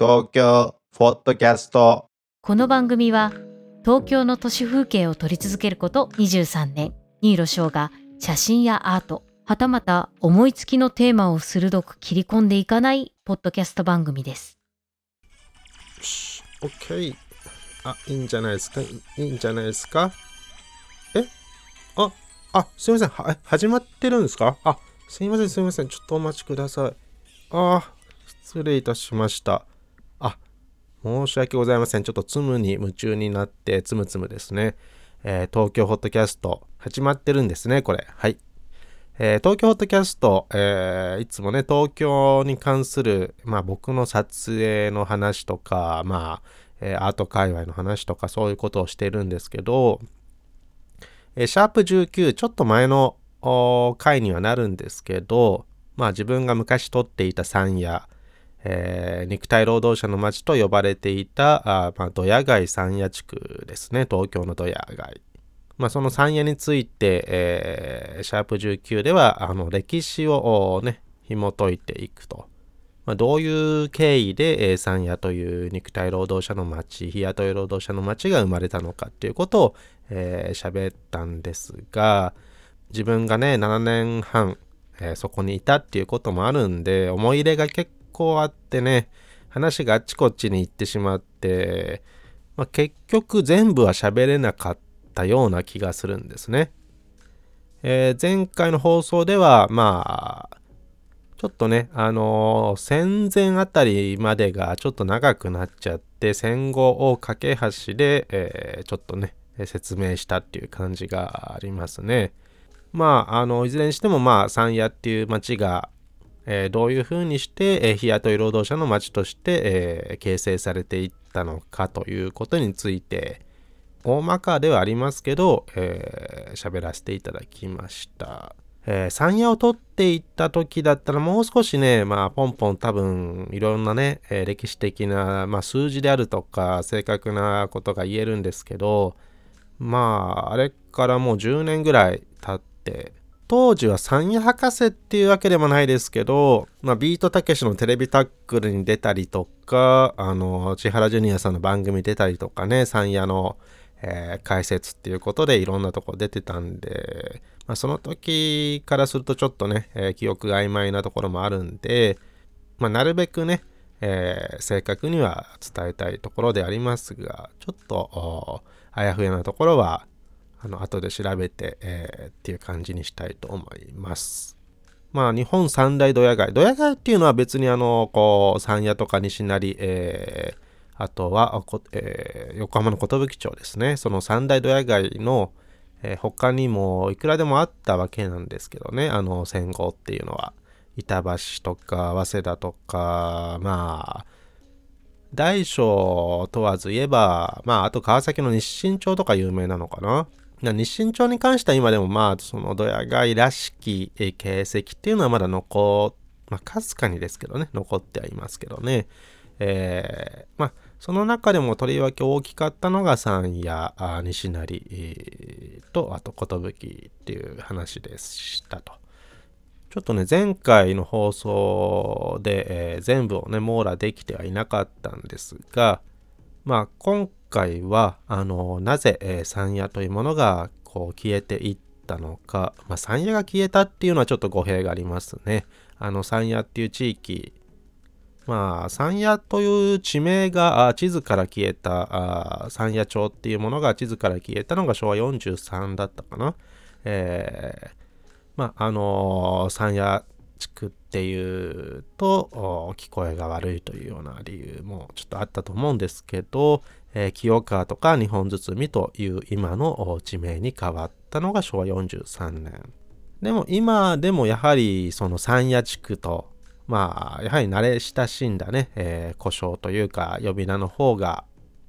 東京フォットキャストこの番組は東京の都市風景を撮り続けること23年新色翔が写真やアートはたまた思いつきのテーマを鋭く切り込んでいかないポッドキャスト番組ですよし、OK。あ、いいんじゃないですか？いいいんじゃないですか？え？あ、あ、すいません。は、え始まってるんですか？あ、すいません、すいません。ちょっとお待ちください。あ、失礼いたしました。申し訳ございません。ちょっとつむに夢中になって、つむつむですね。えー東京ホットキャスト、始まってるんですね、これ。はい。えー東京ホットキャスト、えーいつもね、東京に関する、まあ僕の撮影の話とか、まあ、えアート界隈の話とか、そういうことをしてるんですけど、えシャープ19、ちょっと前の回にはなるんですけど、まあ自分が昔撮っていた山谷、えー肉体労働者の町と呼ばれていた、あまあ、ドヤ街山谷地区ですね、東京のドヤ街。まあ、その山谷について、えーシャープ19では、あの、歴史をね、紐解いていくと。まあ、どういう経緯で、えー山谷という肉体労働者の町、日雇い労働者の町が生まれたのかっていうことを、えー喋ったんですが、自分がね、7年半、えーそこにいたっていうこともあるんで、思い入れが結構構あってね、話があっちこっちに行ってしまって、まあ、結局全部は喋れなかったような気がするんですね。えー前回の放送では、まあ、ちょっとね、あのー戦前あたりまでがちょっと長くなっちゃって、戦後を架け橋で、えーちょっとね、説明したっていう感じがありますね。まあ、あの、いずれにしても、まあ、山谷っていう町が、えどういうふうにして、え日雇い労働者の町として、え形成されていったのかということについて、大まかではありますけど、えー喋らせていただきました。えー山谷を取っていった時だったらもう少しね、まあ、ポンポン多分いろんなね、えー歴史的な、まあ、数字であるとか正確なことが言えるんですけど、まあ、あれからもう10年ぐらい経って、当時は山谷博士っていうわけでもないですけど、まあ、ビートたけしのテレビタックルに出たりとか、あの、千原ジュニアさんの番組出たりとかね、山谷の、えー解説っていうことでいろんなとこ出てたんで、まあ、その時からするとちょっとね、えー記憶が曖昧なところもあるんで、まあ、なるべくね、えー正確には伝えたいところでありますが、ちょっとあやふやなところは、あの後で調べて、えーっていう感じにしたいと思います。まあ、日本三大ドヤ街。ドヤ街っていうのは別にあの、こう、山谷とか西成、えーあとは、えー横浜の寿町ですね。その三大ドヤ街の、えー他にもいくらでもあったわけなんですけどね。あの、戦後っていうのは。板橋とか、早稲田とか、まあ、大小問わず言えば、まあ、あと川崎の日清町とか有名なのかな。日清町に関しては今でもまあ、そのドヤ街らしき形跡っていうのはまだ残、まあ、かすかにですけどね、残ってはいますけどね。えーまあ、その中でもとりわけ大きかったのが山谷、あ西成、と、あと寿っていう話でしたと。ちょっとね、前回の放送で、えー全部をね、網羅できてはいなかったんですが、まあ、今回は、あの、なぜ、えー山谷というものが、こう、消えていったのか、まあ、山谷が消えたっていうのはちょっと語弊がありますね。あの、山谷っていう地域、まあ、山谷という地名が地図から消えた、山谷町っていうものが地図から消えたのが昭和43だったかな。えーまあ、あのー山谷地区っっていうと聞こえが悪いというような理由もちょっとあったと思うんですけど、えー清川とか日本包という今の地名に変わったのが昭和43年。でも今でもやはりその山谷地区とまあやはり慣れ親しんだね、えー故障というか呼び名の方が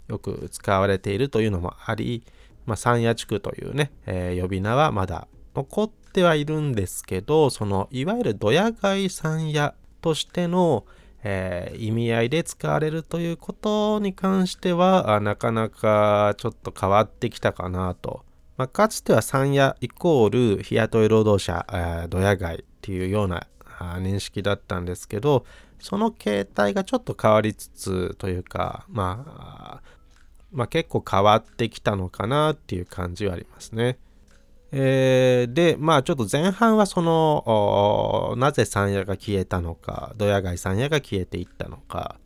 よく使われているというのもあり、まあ、山谷地区というね、えー呼び名はまだ残ってはいるんですけどそのいわゆるドヤ街山谷としての、えー意味合いで使われるということに関してはなかなかちょっと変わってきたかなと。まあ、かつては山谷イコール日雇い労働者、えドヤ街っていうような認識だったんですけど、その形態がちょっと変わりつつというか、まあ、まあ結構変わってきたのかなっていう感じはありますね。えー、で、まあちょっと前半はその、なぜ山野が消えたのか、ドヤ街山野が消えていったのか。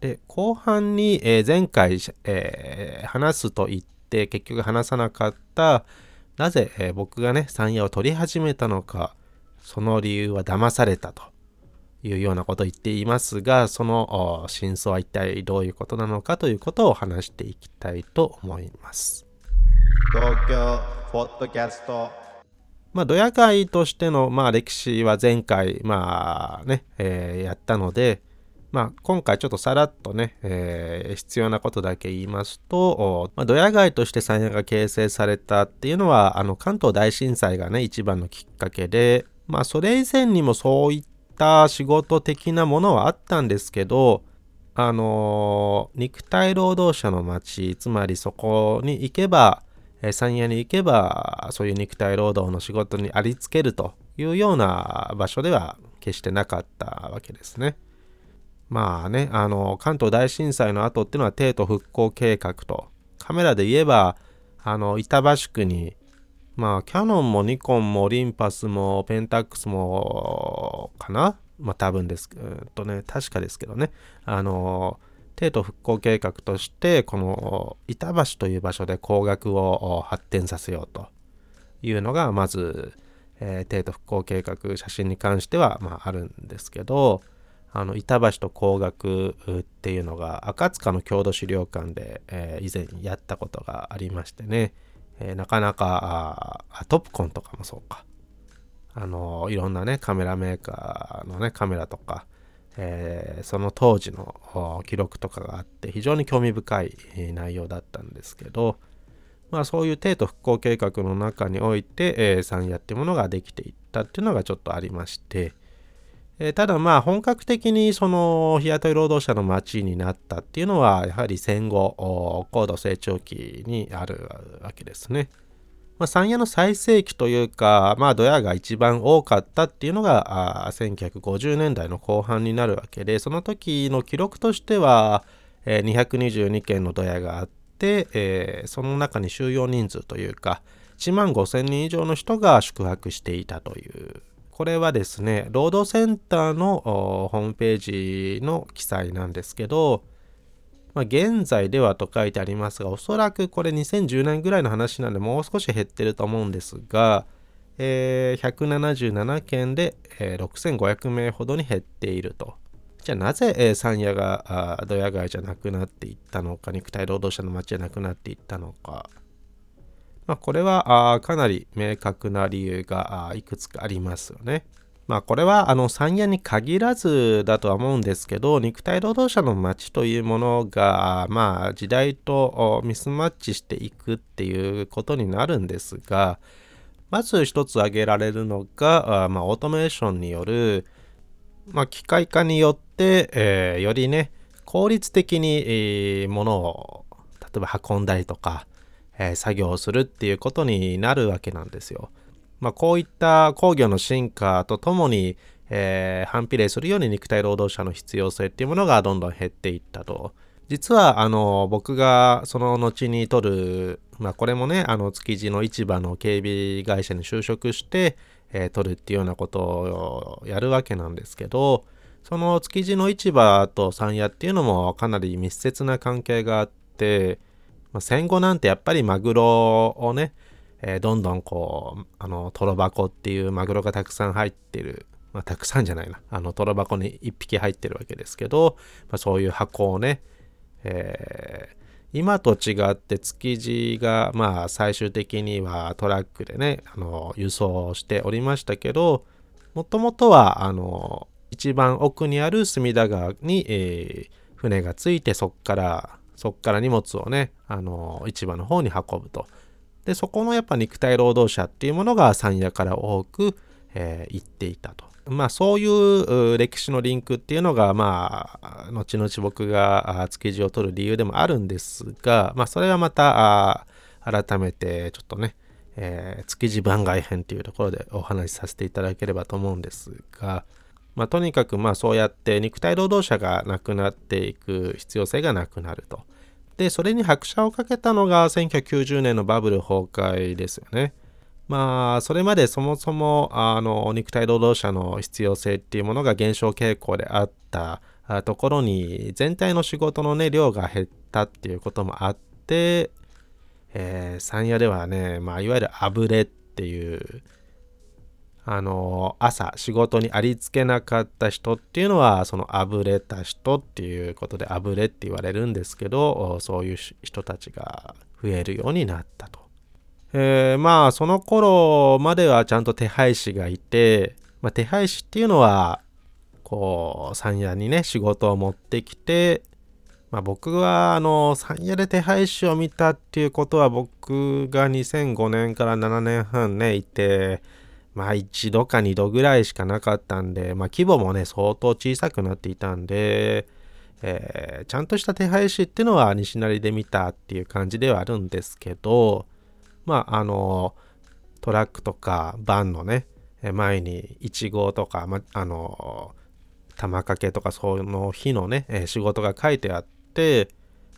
で、後半に、えー、前回、えー、話すと言って結局話さなかった、なぜ、え、僕がね、山野を取り始めたのか、その理由は騙されたというようなことを言っていますが、その真相は一体どういうことなのかということを話していきたいと思います。東京ポッドキャストまあ、ドヤ会としての、まあ、歴史は前回、まあね、えー、やったので、まあ、今回ちょっとさらっとね、えー、必要なことだけ言いますと、まあ、ドヤ街として山谷が形成されたっていうのは、あの、関東大震災がね、一番のきっかけで、まあ、それ以前にもそういった仕事的なものはあったんですけど、あのー、肉体労働者の街、つまりそこに行けば、え山谷に行けばそういう肉体労働の仕事にありつけるというような場所では決してなかったわけですね。まあね、あの関東大震災の後っていうのは帝都復興計画とカメラで言えばあの板橋区にまあキャノンもニコンもオリンパスもペンタックスもかな？まあ多分ですけどね確かですけどねあの帝都復興計画としてこの板橋という場所で工学を発展させようというのがまず、えー、帝都復興計画写真に関しては、まあ、あるんですけどあの板橋と工学っていうのが赤塚の郷土資料館で、えー、以前やったことがありましてね、えー、なかなかあトップコンとかもそうか。あのいろんなねカメラメーカーのねカメラとかえー、その当時の記録とかがあって非常に興味深い内容だったんですけど、まあ、そういう帝都復興計画の中において、えー、山野っていうものができていったっていうのがちょっとありまして、えー、ただまあ本格的にその日雇い労働者の街になったっていうのはやはり戦後高度成長期にあるわけですね。まあ、山谷の最盛期というか、まあ、ドヤが一番多かったっていうのがあ1950年代の後半になるわけでその時の記録としては、えー、222件のドヤがあって、えー、その中に収容人数というか1万5000人以上の人が宿泊していたという。これはですね労働センターのホームページの記載なんですけどまあ、現在ではと書いてありますが、おそらくこれ2010年ぐらいの話なんで、もう少し減ってると思うんですが、えー、177件で、えー、6500名ほどに減っていると。じゃあなぜ、えー、山野がドヤ街じゃなくなっていったのか、肉体労働者の街じゃなくなっていったのか。まあ、これはあかなり明確な理由がいくつかありますよね。まあこれはあの山谷に限らずだとは思うんですけど肉体労働者の街というものがまあ時代とミスマッチしていくっていうことになるんですがまず一つ挙げられるのがまあオートメーションによるまあ機械化によって、えー、よりね効率的に、えー、物を例えば運んだりとか、えー、作業をするっていうことになるわけなんですよ。まあ、こういった工業の進化とともに、えー、反比例するように肉体労働者の必要性っていうものがどんどん減っていったと。実はあの僕がその後に取る、まあ、これもねあの築地の市場の警備会社に就職して、えー、取るっていうようなことをやるわけなんですけどその築地の市場と山谷っていうのもかなり密接な関係があって、まあ、戦後なんてやっぱりマグロをねえー、どんどんこう、あの、トロ箱っていうマグロがたくさん入ってる、まあ、たくさんじゃないな、あの、トロ箱に1匹入ってるわけですけど、まあ、そういう箱をね、えー、今と違って築地が、まあ、最終的にはトラックでね、あの、輸送しておりましたけど、もともとは、あの、一番奥にある隅田川に、えー、船がついて、そっから、そっから荷物をね、あの、市場の方に運ぶと。で、そこのやっぱ肉体労働者っていうものが山谷から多く、えー、行っていたと。まあそういう歴史のリンクっていうのがまあ後々僕が築地を取る理由でもあるんですがまあそれはまた改めてちょっとね、えー、築地番外編っていうところでお話しさせていただければと思うんですがまあ、とにかくまあそうやって肉体労働者がなくなっていく必要性がなくなると。で、それに拍車をかけたのが1990年のバブル崩壊ですよね。まあ、それまでそもそも、あの、肉体労働者の必要性っていうものが減少傾向であったところに、全体の仕事のね、量が減ったっていうこともあって、えー、山谷ではね、まあ、いわゆるあぶれっていう、あの朝仕事にありつけなかった人っていうのはそのあぶれた人っていうことであぶれって言われるんですけどそういう人たちが増えるようになったと。えー、まあその頃まではちゃんと手配師がいて、まあ、手配師っていうのはこう山谷にね仕事を持ってきて、まあ、僕はあの山谷で手配師を見たっていうことは僕が2005年から7年半ねいてまあ一度か二度ぐらいしかなかったんで、まあ規模もね、相当小さくなっていたんで、えー、ちゃんとした手配師っていうのは西成で見たっていう感じではあるんですけど、まああの、トラックとかバンのね、前に1号とか、ま、あの、玉掛けとかその日のね、え仕事が書いてあって、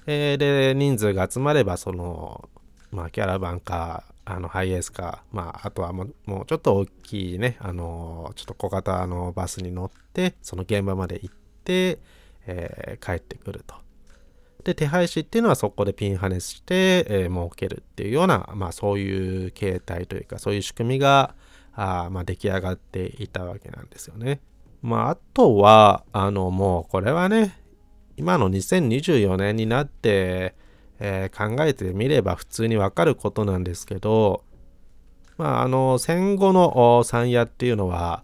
えー、で、人数が集まれば、その、まあ、キャラバンか、あのハイエースか、まあ、あとはもうちょっと大きいね、あのちょっと小型のバスに乗って、その現場まで行って、えー、帰ってくると。で、手配師っていうのはそこでピンハネして、えー、儲けるっていうような、まあそういう形態というか、そういう仕組みが、あまあ、出来上がっていたわけなんですよね。まああとは、あのもうこれはね、今の2024年になって、えー、考えてみれば普通にわかることなんですけど、まあ、あの戦後の山谷っていうのは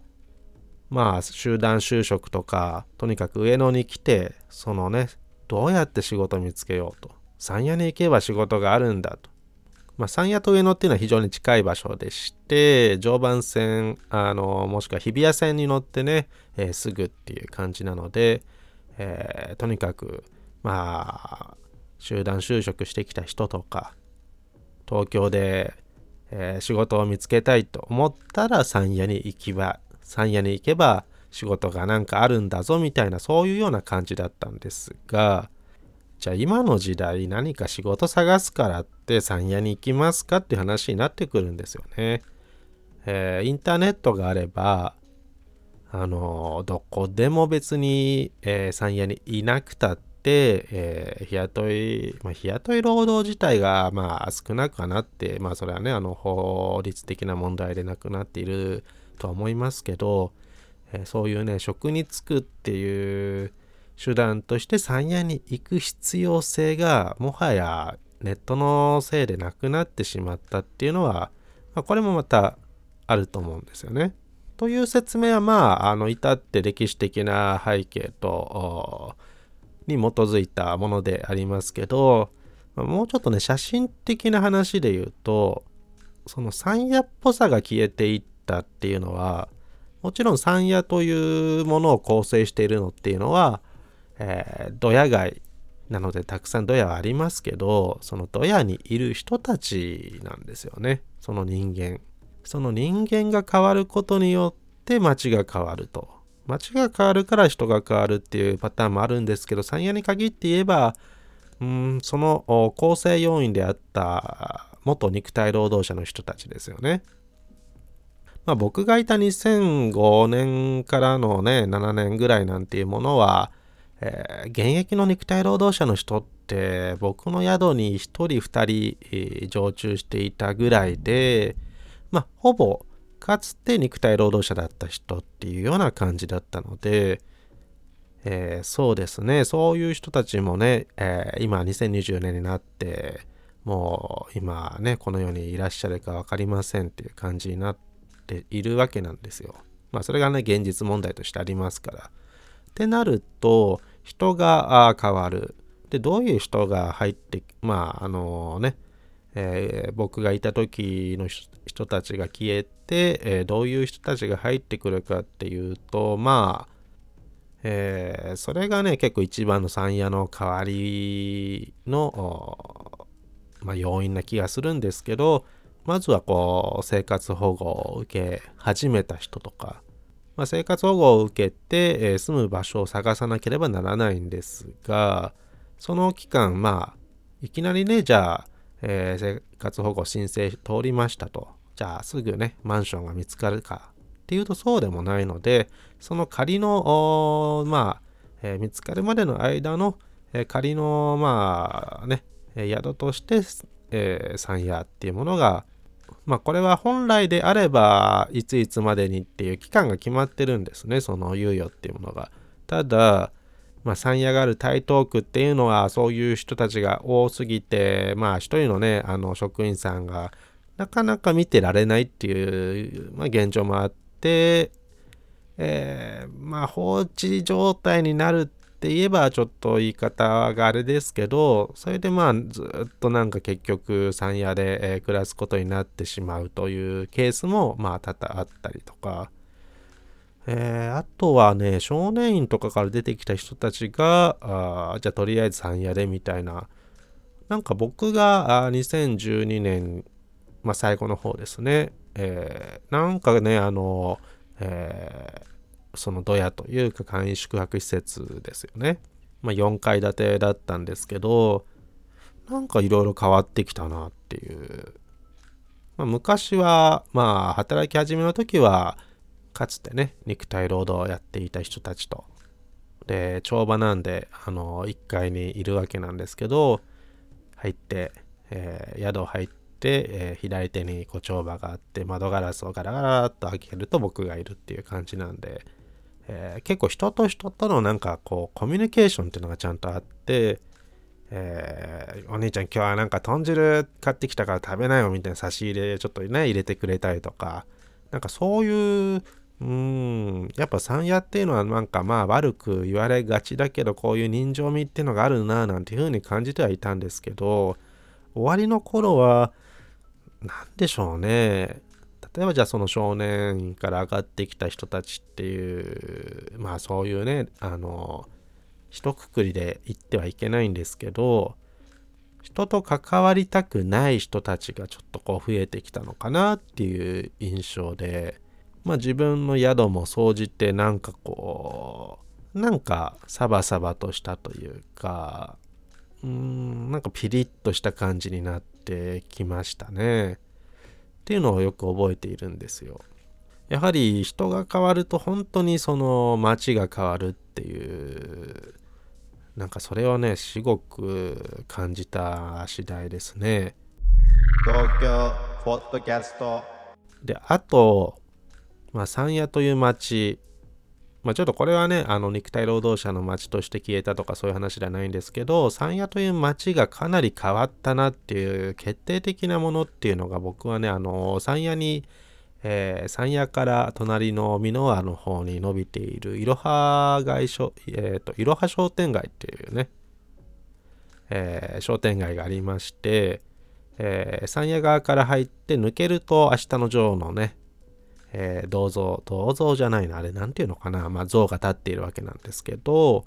まあ集団就職とかとにかく上野に来てそのねどうやって仕事見つけようと山谷に行けば仕事があるんだと。まあ、山谷と上野っていうのは非常に近い場所でして常磐線あのもしくは日比谷線に乗ってね、えー、すぐっていう感じなので、えー、とにかくまあ集団就職してきた人とか東京で、えー、仕事を見つけたいと思ったら山谷に行きば山谷に行けば仕事がなんかあるんだぞみたいなそういうような感じだったんですがじゃあ今の時代何か仕事探すからって山谷に行きますかっていう話になってくるんですよね。えー、インターネットがあればあのどこでも別に、えー、山谷にいなくたっ、えー、日雇い、まあ、日雇い労働自体が、まあ、少なくはなって、まあ、それはね、あの、法律的な問題でなくなっているとは思いますけど、えー、そういうね、職に就くっていう手段として山谷に行く必要性が、もはやネットのせいでなくなってしまったっていうのは、まあ、これもまたあると思うんですよね。という説明はまあ、あの、至って歴史的な背景と、に基づいたものでありますけど、もうちょっとね、写真的な話で言うと、その山野っぽさが消えていったっていうのは、もちろん山野というものを構成しているのっていうのは、えー、ドヤ街なのでたくさんドヤはありますけど、そのドヤにいる人たちなんですよね。その人間。その人間が変わることによって街が変わると。街が変わるから人が変わるっていうパターンもあるんですけど、山谷に限って言えば、うんその構成要因であった元肉体労働者の人たちですよね。まあ、僕がいた2005年からのね、7年ぐらいなんていうものは、えー、現役の肉体労働者の人って僕の宿に1人2人、常駐していたぐらいで、まあ、ほぼかつて肉体労働者だった人っていうような感じだったので、えー、そうですね、そういう人たちもね、えー、今2020年になって、もう今ね、この世にいらっしゃるか分かりませんっていう感じになっているわけなんですよ。まあそれがね、現実問題としてありますから。ってなると、人が変わる。で、どういう人が入って、まああのね、えー、僕がいた時の人たちが消えて、えー、どういう人たちが入ってくるかっていうとまあ、えー、それがね結構一番の山谷の代わりの、まあ、要因な気がするんですけどまずはこう生活保護を受け始めた人とかまあ、生活保護を受けて、え住む場所を探さなければならないんですが、その期間、まあ、いきなりね、じゃあ、えー生活保護申請通りましたと。じゃあ、すぐね、マンションが見つかるかっていうとそうでもないので、その仮の、まあ、えー見つかるまでの間の、えー仮の、まあね、宿として、えー、山屋っていうものが、まあこれは本来であれば、いついつまでにっていう期間が決まってるんですね、その猶予っていうものが。ただ、まあ山屋がある台東区っていうのはそういう人たちが多すぎて、まあ一人のね、あの職員さんがなかなか見てられないっていう、まあ現状もあって、えーまあ放置状態になるって言えばちょっと言い方があれですけどそれでまあずっとなんか結局山屋で、え暮らすことになってしまうというケースもまあ多々あったりとか、えーあとはね少年院とかから出てきた人たちがあじゃあとりあえず山屋でみたいななんか僕があ2012年、まあ、最後の方ですね、えーなんかねあの、えーそのドヤというか簡易宿泊施設ですよね。まあ、4階建てだったんですけど、なんかいろいろ変わってきたなっていう。まあ、昔は、まあ、働き始めの時は、かつてね、肉体労働をやっていた人たちと。で、帳場なんで、あの、1階にいるわけなんですけど、入って、えー宿入って、えー左手にこう帳場があって窓ガラスをガラガラっと開けると僕がいるっていう感じなんで、えー結構人と人とのなんかこうコミュニケーションっていうのがちゃんとあって、えーお兄ちゃん今日はなんか豚汁買ってきたから食べないよみたいな差し入れちょっとね入れてくれたりとかなんかそういううん。やっぱ山屋っていうのはなんかまあ悪く言われがちだけどこういう人情味っていうのがあるななんていうふうに感じてはいたんですけど終わりの頃は何でしょうね。例えばじゃあその少年院から上がってきた人たちっていうまあそういうねあの一括りで言ってはいけないんですけど人と関わりたくない人たちがちょっとこう増えてきたのかなっていう印象でまあ自分の宿も総じてなんかこうなんかサバサバとしたというかうーんなんかピリッとした感じになってきましたね。っていうのをよく覚えているんですよ。やはり人が変わると本当にその街が変わるっていうなんかそれをねすごく感じた次第ですね。東京ポッドキャスト。であとまあ山谷という町。まあちょっとこれはねあの肉体労働者の町として消えたとかそういう話ではないんですけど山谷という町がかなり変わったなっていう決定的なものっていうのが僕はねあの山谷にえー山谷から隣の箕輪の方に伸びているいろは街商、えーといろは商店街っていうね、えー商店街がありまして、えー山谷側から入って抜けると明日のジョーのね、えー銅像、銅像じゃないな、あれなんていうのかな、まあ像が立っているわけなんですけど、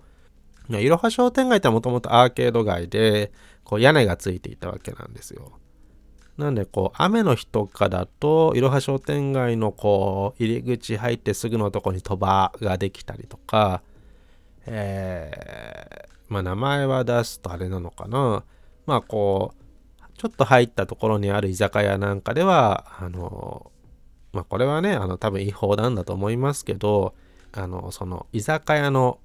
いろは商店街ってもともとアーケード街で、こう屋根がついていたわけなんですよ。なんでこう雨の日とかだといろは商店街のこう入り口入ってすぐのとこに鳥羽ができたりとか、えーまあ名前は出すとあれなのかなまあこうちょっと入ったところにある居酒屋なんかではあのまあこれはねあの多分違法なんだと思いますけどあのその居酒屋の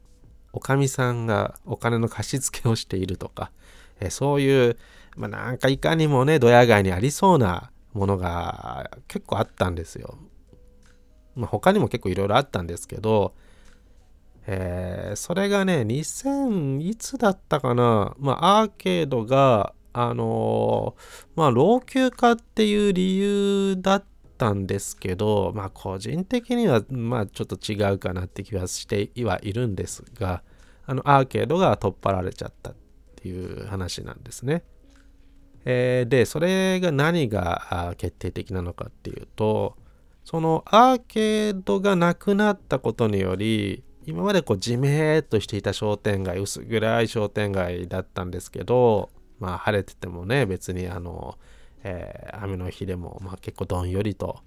おかみさんがお金の貸し付けをしているとか、えそういうまあ、なんかいかにもね、ドヤ街にありそうなものが結構あったんですよ。まあ、他にも結構いろいろあったんですけど、えーそれがね、2000いつだったかな、まあ、アーケードが、あのーまあ、老朽化っていう理由だったたんですけど、まあ、個人的には、まあ、ちょっと違うかなって気はしてはいるんですが、あの、アーケードが取っ払われちゃったっていう話なんですね。えーで、それが何が決定的なのかっていうと、そのアーケードがなくなったことにより、今までこうじめーっとしていた商店街、薄暗い商店街だったんですけど、まあ晴れててもね、別にあの、えー雨の日でも、まあ結構どんよりと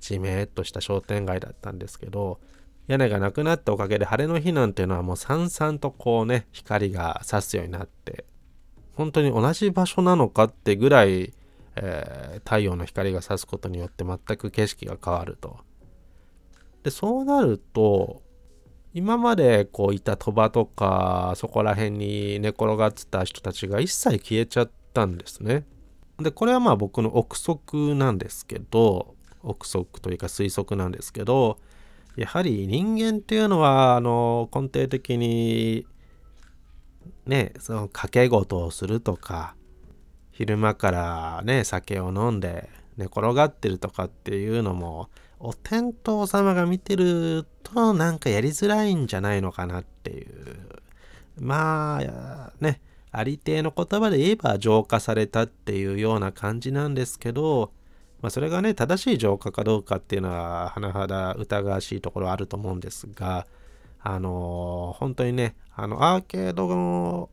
じめっとした商店街だったんですけど、屋根がなくなったおかげで晴れの日なんていうのはもうさんさんとこうね光が差すようになって本当に同じ場所なのかってぐらい、えー、太陽の光が差すことによって全く景色が変わると。でそうなると今までこういた鳥羽とかそこら辺に寝転がってた人たちが一切消えちゃったんですね。でこれはまあ僕の憶測なんですけど憶測というか推測なんですけどやはり人間っていうのはあの根底的にねその賭け事をするとか昼間からね酒を飲んで寝転がってるとかっていうのもお天道様が見てるとなんかやりづらいんじゃないのかなっていう。まあねありていの言葉で言えば浄化されたっていうような感じなんですけど、まあ、それがね正しい浄化かどうかっていうのは甚だ疑わしいところあると思うんですがあのー、本当にねあのアーケードの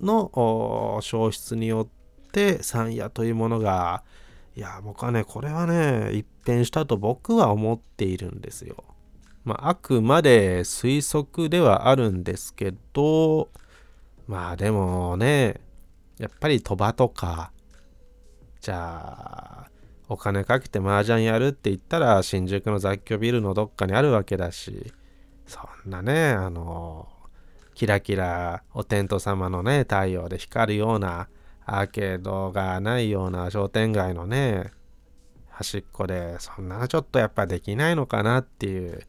の消失によって山野というものがいや僕はねこれはね一変したと僕は思っているんですよ。まあ、あくまで推測ではあるんですけどまあでもね、やっぱり鳥羽とか、じゃあ、お金かけて麻雀やるって言ったら新宿の雑居ビルのどっかにあるわけだし、そんなね、あの、キラキラお天道様のね、太陽で光るようなアーケードがないような商店街のね、端っこで、そんなちょっとやっぱできないのかなっていう、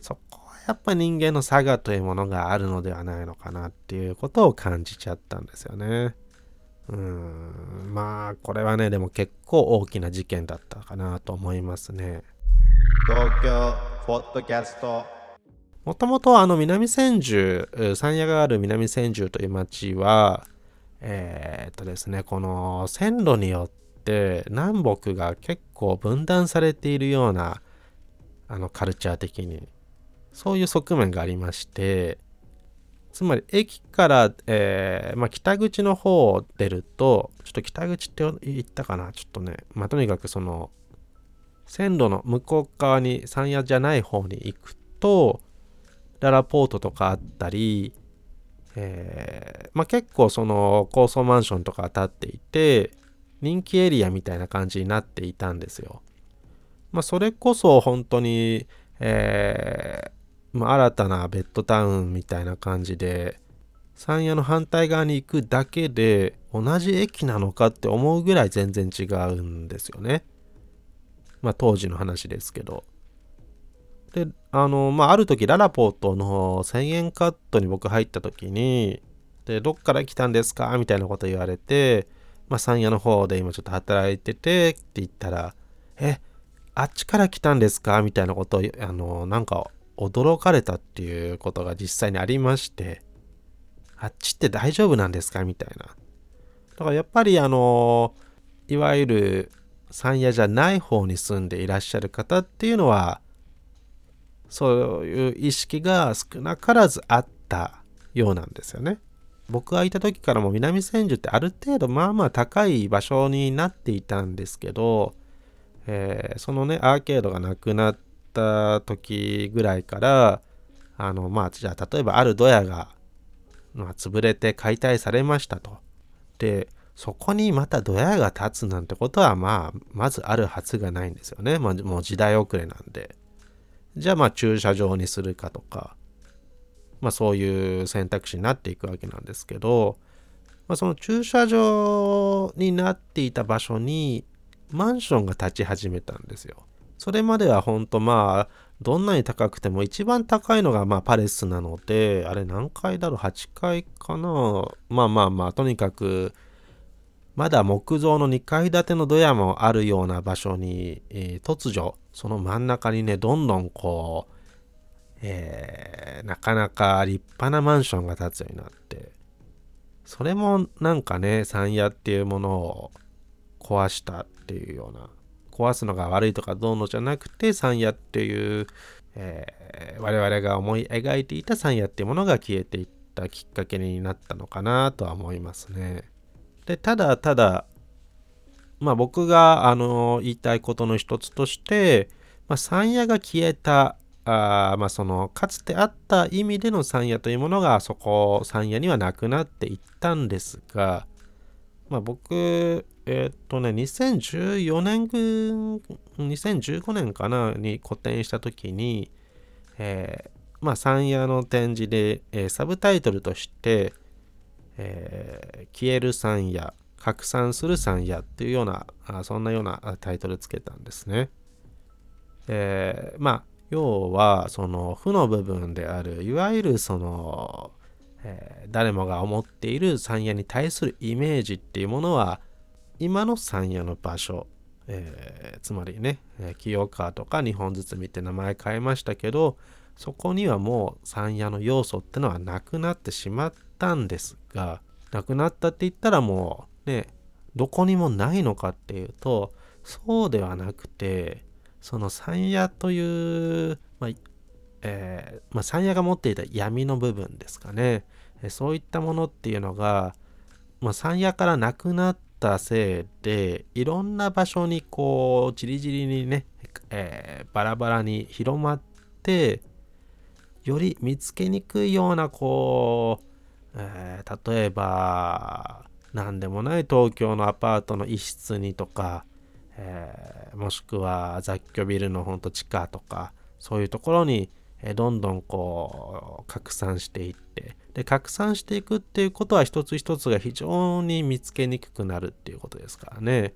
そこやっぱ人間の差がというものがあるのではないのかなっていうことを感じちゃったんですよね。うん、まあ、これはね、でも結構大きな事件だったかなと思いますね。東京ポッドキャストもともとあの南千住、山谷がある南千住という町は、えー、っとですね、この線路によって南北が結構分断されているようなあのカルチャー的にそういう側面がありまして、つまり駅から、えー、まあ、北口の方を出ると、ちょっと北口って言ったかな？ちょっとね、まあ、とにかくその、線路の向こう側に山谷じゃない方に行くと、ララポートとかあったり、えー、まあ、結構その高層マンションとか建っていて、人気エリアみたいな感じになっていたんですよ。まあ、それこそ本当に、えー、まあ、新たなベッドタウンみたいな感じで山谷の反対側に行くだけで同じ駅なのかって思うぐらい全然違うんですよね。まあ当時の話ですけど。で、あの、まあある時ララポートの1000円カットに僕入った時に、で、どっから来たんですか？みたいなこと言われて、まあ山谷の方で今ちょっと働いててって言ったら、え、あっちから来たんですか？みたいなことを、あの、なんか驚かれたっていうことが実際にありまして、あっちって大丈夫なんですかみたいな。だからやっぱりあの、いわゆる山谷じゃない方に住んでいらっしゃる方っていうのは、そういう意識が少なからずあったようなんですよね。僕がいた時からも南千住ってある程度まあまあ高い場所になっていたんですけど、えー、そのねアーケードがなくなっった時ぐらいから、あの、まあ、じゃあ、例えばあるドヤが、まあ、潰れて解体されましたと。で、そこにまたドヤが立つなんてことは、まあ、まずあるはずがないんですよね。まあ、もう時代遅れなんで。じゃあ、まあ、駐車場にするかとか、まあ、そういう選択肢になっていくわけなんですけど、まあ、その駐車場になっていた場所に、マンションが建ち始めたんですよ。それまでは本当まあ、どんなに高くても一番高いのがまあパレスなので、あれ何階だろう ?8 階かな？まあまあまあ、とにかく、まだ木造の2階建てのドヤもあるような場所に、えー、突如、その真ん中にね、どんどんこう、えー、なかなか立派なマンションが建つようになって、それもなんかね、山屋っていうものを壊したっていうような壊すのが悪いとかどうのじゃなくて山野っていう、えー、我々が思い描いていた山野っていうものが消えていったきっかけになったのかなとは思いますね。でただただまあ僕があの言いたいことの一つとして、まあ、山野が消えたあまあそのかつてあった意味での山野というものがそこ山野にはなくなっていったんですが、まあ、僕えっとね2014年2015年かなに個展した時に、えー、まあ山野の展示で、えー、サブタイトルとしてえー、消える山野拡散する山野っていうようなあそんなようなタイトルつけたんですね。えー、まあ要はその負の部分であるいわゆるその、えー、誰もが思っている山野に対するイメージっていうものは今の山野の場所、えー、つまりね清川とか日本包みって名前変えましたけどそこにはもう山野の要素ってのはなくなってしまったんですがなくなったって言ったらもうねどこにもないのかっていうとそうではなくてその山野という、まあえーまあ、山野が持っていた闇の部分ですかね、そういったものっていうのが、まあ、山野からなくなってたせいでいろんな場所にこうじりじりにね、えー、バラバラに広まってより見つけにくいようなこうえー、例えば何でもない東京のアパートの一室にとか、えー、もしくは雑居ビルのほんと地下とかそういうところに、え、どんどんこう拡散していってで拡散していくっていうことは一つ一つが非常に見つけにくくなるっていうことですからね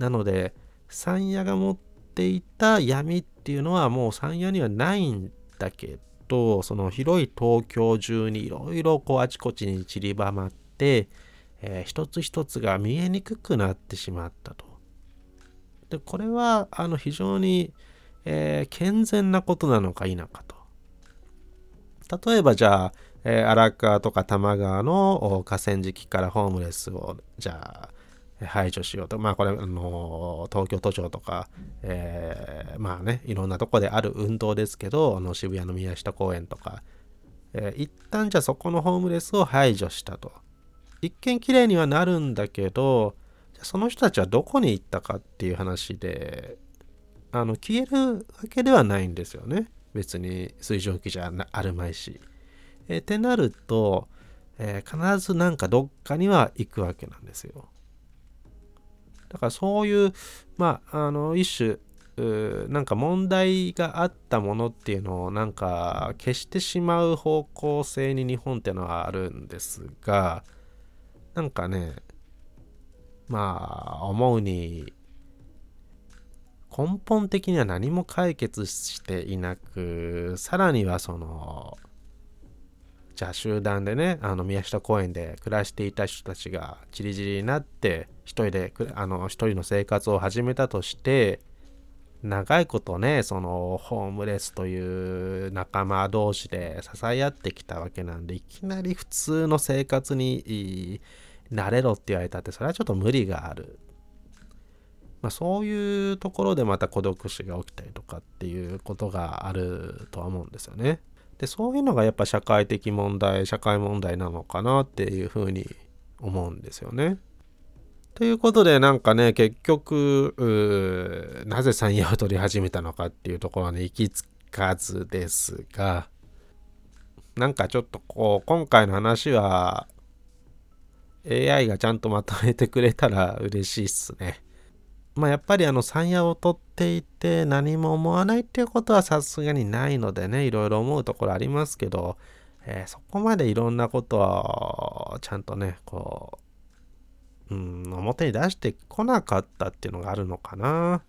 なので山野が持っていた闇っていうのはもう山野にはないんだけとその広い東京中にいろいろこうあちこちに散りばまって、えー、一つ一つが見えにくくなってしまったと。でこれはあの非常に、えー、健全なことなのか否かと。例えばじゃあ、えー、荒川とか多摩川の河川敷からホームレスをじゃあ排除しようと。まあこれ、あの東京都庁とか、えー、まあね、いろんなとこである運動ですけど、あの渋谷の宮下公園とか、えー、一旦じゃあそこのホームレスを排除したと。一見綺麗にはなるんだけど、その人たちはどこに行ったかっていう話で、あの消えるわけではないんですよね。別に水蒸気じゃあるまいし。えー、ってなると、えー、必ずなんかどっかには行くわけなんですよ。だからそういう、まあ、あの、一種、なんか問題があったものっていうのをなんか消してしまう方向性に日本っていうのはあるんですが、なんかね、まあ、思うに、根本的には何も解決していなく、さらにはその、じゃあ集団でねあの宮下公園で暮らしていた人たちがちりじりになって一人であの一人の生活を始めたとして長いことねそのホームレスという仲間同士で支え合ってきたわけなんでいきなり普通の生活になれろって言われたってそれはちょっと無理がある。まあ、そういうところでまた孤独死が起きたりとかっていうことがあるとは思うんですよね。でそういうのがやっぱ社会的問題社会問題なのかなっていうふうに思うんですよね。ということでなんかね結局なぜ山野を取り始めたのかっていうところに行き着かずですがなんかちょっとこう今回の話は AI がちゃんとまとめてくれたら嬉しいっすね。まあ、やっぱりあの山野を取っていて何も思わないっていうことはさすがにないのでねいろいろ思うところありますけど、えー、そこまでいろんなことをちゃんとねこう、うん、表に出してこなかったっていうのがあるのかな。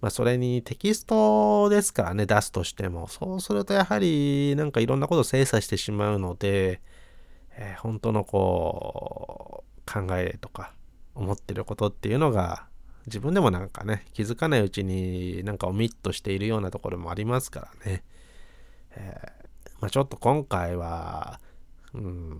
まあ、それにテキストですからね出すとしてもそうするとやはりなんかいろんなことを精査してしまうので、えー、本当のこう考えとか思ってることっていうのが自分でもなんかね、気づかないうちになんかオミットしているようなところもありますからね。えー、まあ、ちょっと今回は、うん、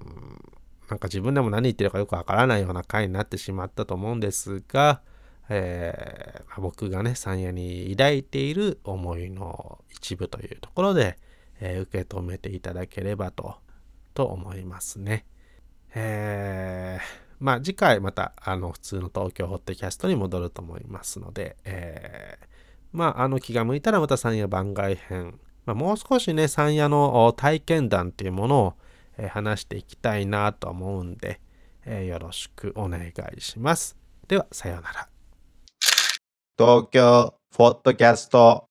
なんか自分でも何言ってるかよくわからないような回になってしまったと思うんですが、えー、まあ、僕がね、山野に抱いている思いの一部というところで、えー、受け止めていただければと、と思いますね。えーまあ次回またあの普通の東京ホットキャストに戻ると思いますので、えー、まあ、あの気が向いたらまた山野番外編。まあ、もう少しね、山野の体験談っていうものを、えー話していきたいなと思うんで、えーよろしくお願いします。では、さようなら。東京ポッドキャスト